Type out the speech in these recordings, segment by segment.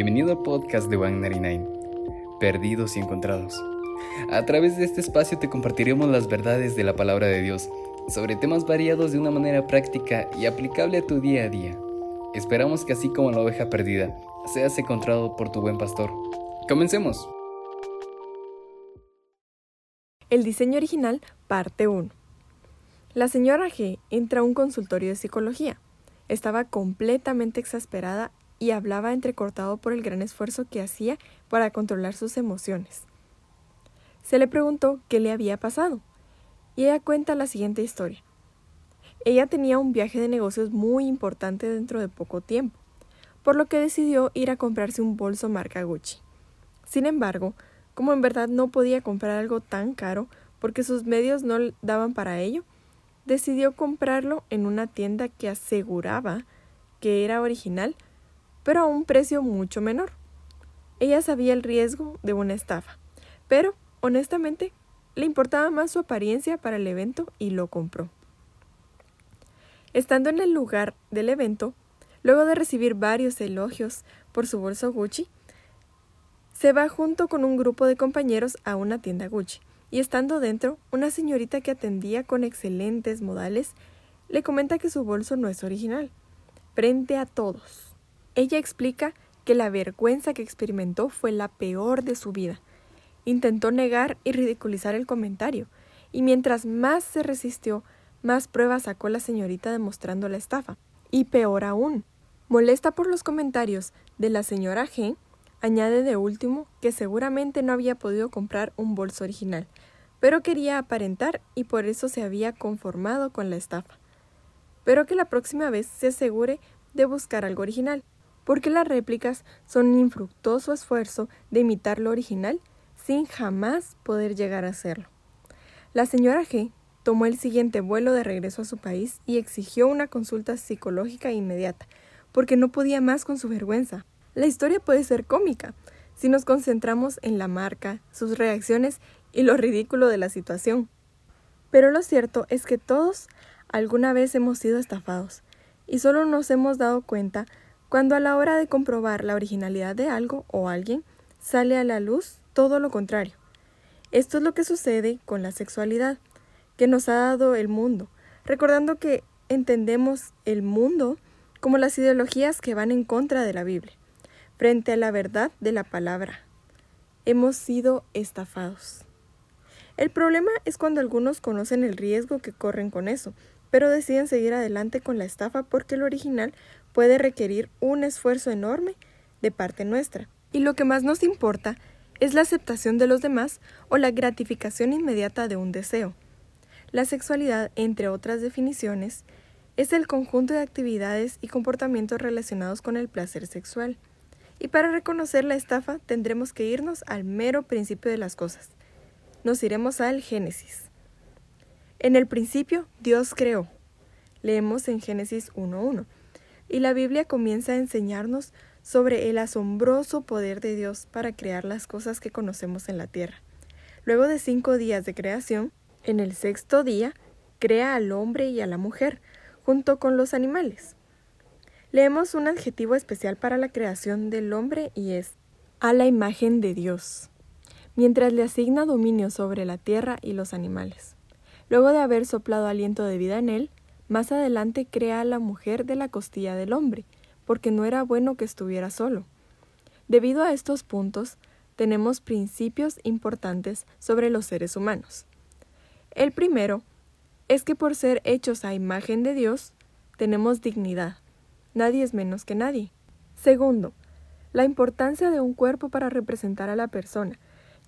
Bienvenido al podcast de 199, Perdidos y Encontrados. A través de este espacio te compartiremos las verdades de la palabra de Dios sobre temas variados de una manera práctica y aplicable a tu día a día. Esperamos que así como la oveja perdida, seas encontrado por tu buen pastor. Comencemos. El diseño original, parte 1. La señora G entra a un consultorio de psicología. Estaba completamente exasperada y hablaba entrecortado por el gran esfuerzo que hacía para controlar sus emociones. Se le preguntó qué le había pasado, y ella cuenta la siguiente historia. Ella tenía un viaje de negocios muy importante dentro de poco tiempo, por lo que decidió ir a comprarse un bolso marca Gucci. Sin embargo, como en verdad no podía comprar algo tan caro porque sus medios no daban para ello, decidió comprarlo en una tienda que aseguraba que era original, pero a un precio mucho menor. Ella sabía el riesgo de una estafa, pero, honestamente, le importaba más su apariencia para el evento y lo compró. Estando en el lugar del evento, luego de recibir varios elogios por su bolso Gucci, se va junto con un grupo de compañeros a una tienda Gucci y estando dentro, una señorita que atendía con excelentes modales le comenta que su bolso no es original, frente a todos. Ella explica que la vergüenza que experimentó fue la peor de su vida. Intentó negar y ridiculizar el comentario, y mientras más se resistió, más pruebas sacó la señorita demostrando la estafa. Y peor aún, molesta por los comentarios de la señora G, Añade de último que seguramente no había podido comprar un bolso original, pero quería aparentar y por eso se había conformado con la estafa. Pero que la próxima vez se asegure de buscar algo original, porque las réplicas son un infructuoso esfuerzo de imitar lo original sin jamás poder llegar a hacerlo. La señora G tomó el siguiente vuelo de regreso a su país y exigió una consulta psicológica inmediata, porque no podía más con su vergüenza. La historia puede ser cómica si nos concentramos en la marca, sus reacciones y lo ridículo de la situación. Pero lo cierto es que todos alguna vez hemos sido estafados y solo nos hemos dado cuenta cuando a la hora de comprobar la originalidad de algo o alguien sale a la luz todo lo contrario. Esto es lo que sucede con la sexualidad que nos ha dado el mundo, recordando que entendemos el mundo como las ideologías que van en contra de la Biblia frente a la verdad de la palabra. Hemos sido estafados. El problema es cuando algunos conocen el riesgo que corren con eso, pero deciden seguir adelante con la estafa porque lo original puede requerir un esfuerzo enorme de parte nuestra. Y lo que más nos importa es la aceptación de los demás o la gratificación inmediata de un deseo. La sexualidad, entre otras definiciones, es el conjunto de actividades y comportamientos relacionados con el placer sexual. Y para reconocer la estafa tendremos que irnos al mero principio de las cosas. Nos iremos al Génesis. En el principio Dios creó. Leemos en Génesis 1.1. Y la Biblia comienza a enseñarnos sobre el asombroso poder de Dios para crear las cosas que conocemos en la tierra. Luego de cinco días de creación, en el sexto día, crea al hombre y a la mujer, junto con los animales. Leemos un adjetivo especial para la creación del hombre y es a la imagen de Dios, mientras le asigna dominio sobre la tierra y los animales. Luego de haber soplado aliento de vida en él, más adelante crea a la mujer de la costilla del hombre, porque no era bueno que estuviera solo. Debido a estos puntos, tenemos principios importantes sobre los seres humanos. El primero es que por ser hechos a imagen de Dios, tenemos dignidad Nadie es menos que nadie. Segundo, la importancia de un cuerpo para representar a la persona,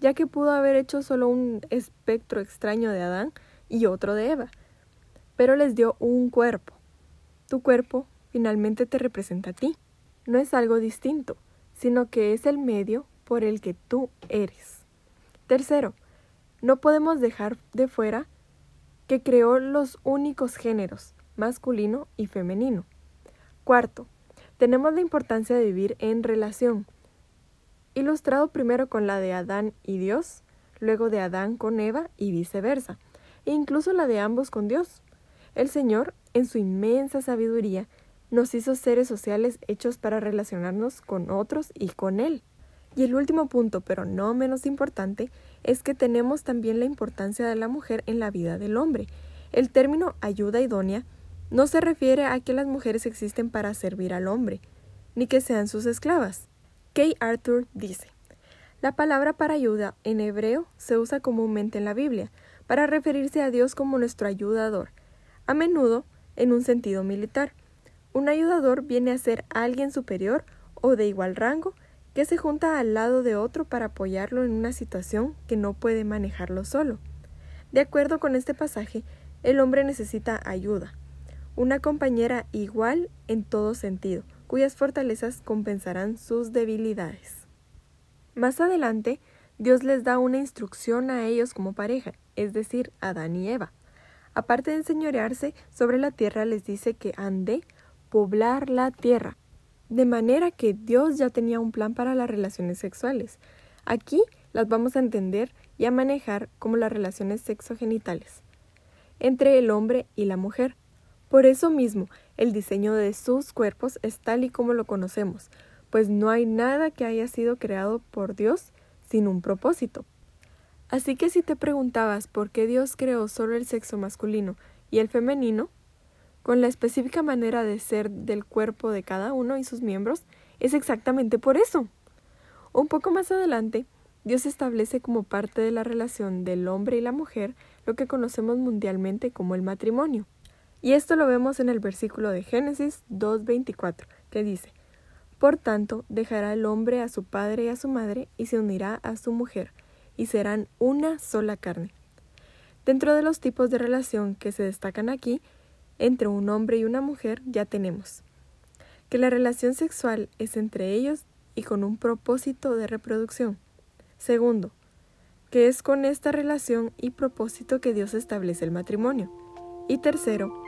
ya que pudo haber hecho solo un espectro extraño de Adán y otro de Eva, pero les dio un cuerpo. Tu cuerpo finalmente te representa a ti. No es algo distinto, sino que es el medio por el que tú eres. Tercero, no podemos dejar de fuera que creó los únicos géneros, masculino y femenino. Cuarto, tenemos la importancia de vivir en relación, ilustrado primero con la de Adán y Dios, luego de Adán con Eva y viceversa, e incluso la de ambos con Dios. El Señor, en su inmensa sabiduría, nos hizo seres sociales hechos para relacionarnos con otros y con Él. Y el último punto, pero no menos importante, es que tenemos también la importancia de la mujer en la vida del hombre. El término ayuda idónea no se refiere a que las mujeres existen para servir al hombre, ni que sean sus esclavas. Kay Arthur dice, la palabra para ayuda en hebreo se usa comúnmente en la Biblia, para referirse a Dios como nuestro ayudador, a menudo en un sentido militar. Un ayudador viene a ser alguien superior o de igual rango que se junta al lado de otro para apoyarlo en una situación que no puede manejarlo solo. De acuerdo con este pasaje, el hombre necesita ayuda, una compañera igual en todo sentido, cuyas fortalezas compensarán sus debilidades. Más adelante, Dios les da una instrucción a ellos como pareja, es decir, a Adán y Eva. Aparte de enseñorearse sobre la tierra, les dice que han de poblar la tierra. De manera que Dios ya tenía un plan para las relaciones sexuales. Aquí las vamos a entender y a manejar como las relaciones sexogenitales entre el hombre y la mujer. Por eso mismo, el diseño de sus cuerpos es tal y como lo conocemos, pues no hay nada que haya sido creado por Dios sin un propósito. Así que si te preguntabas por qué Dios creó solo el sexo masculino y el femenino, con la específica manera de ser del cuerpo de cada uno y sus miembros, es exactamente por eso. Un poco más adelante, Dios establece como parte de la relación del hombre y la mujer lo que conocemos mundialmente como el matrimonio. Y esto lo vemos en el versículo de Génesis 2.24, que dice, Por tanto, dejará el hombre a su padre y a su madre y se unirá a su mujer, y serán una sola carne. Dentro de los tipos de relación que se destacan aquí, entre un hombre y una mujer ya tenemos que la relación sexual es entre ellos y con un propósito de reproducción. Segundo, que es con esta relación y propósito que Dios establece el matrimonio. Y tercero,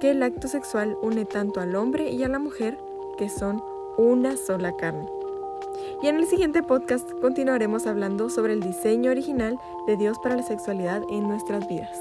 que el acto sexual une tanto al hombre y a la mujer, que son una sola carne. Y en el siguiente podcast continuaremos hablando sobre el diseño original de Dios para la sexualidad en nuestras vidas.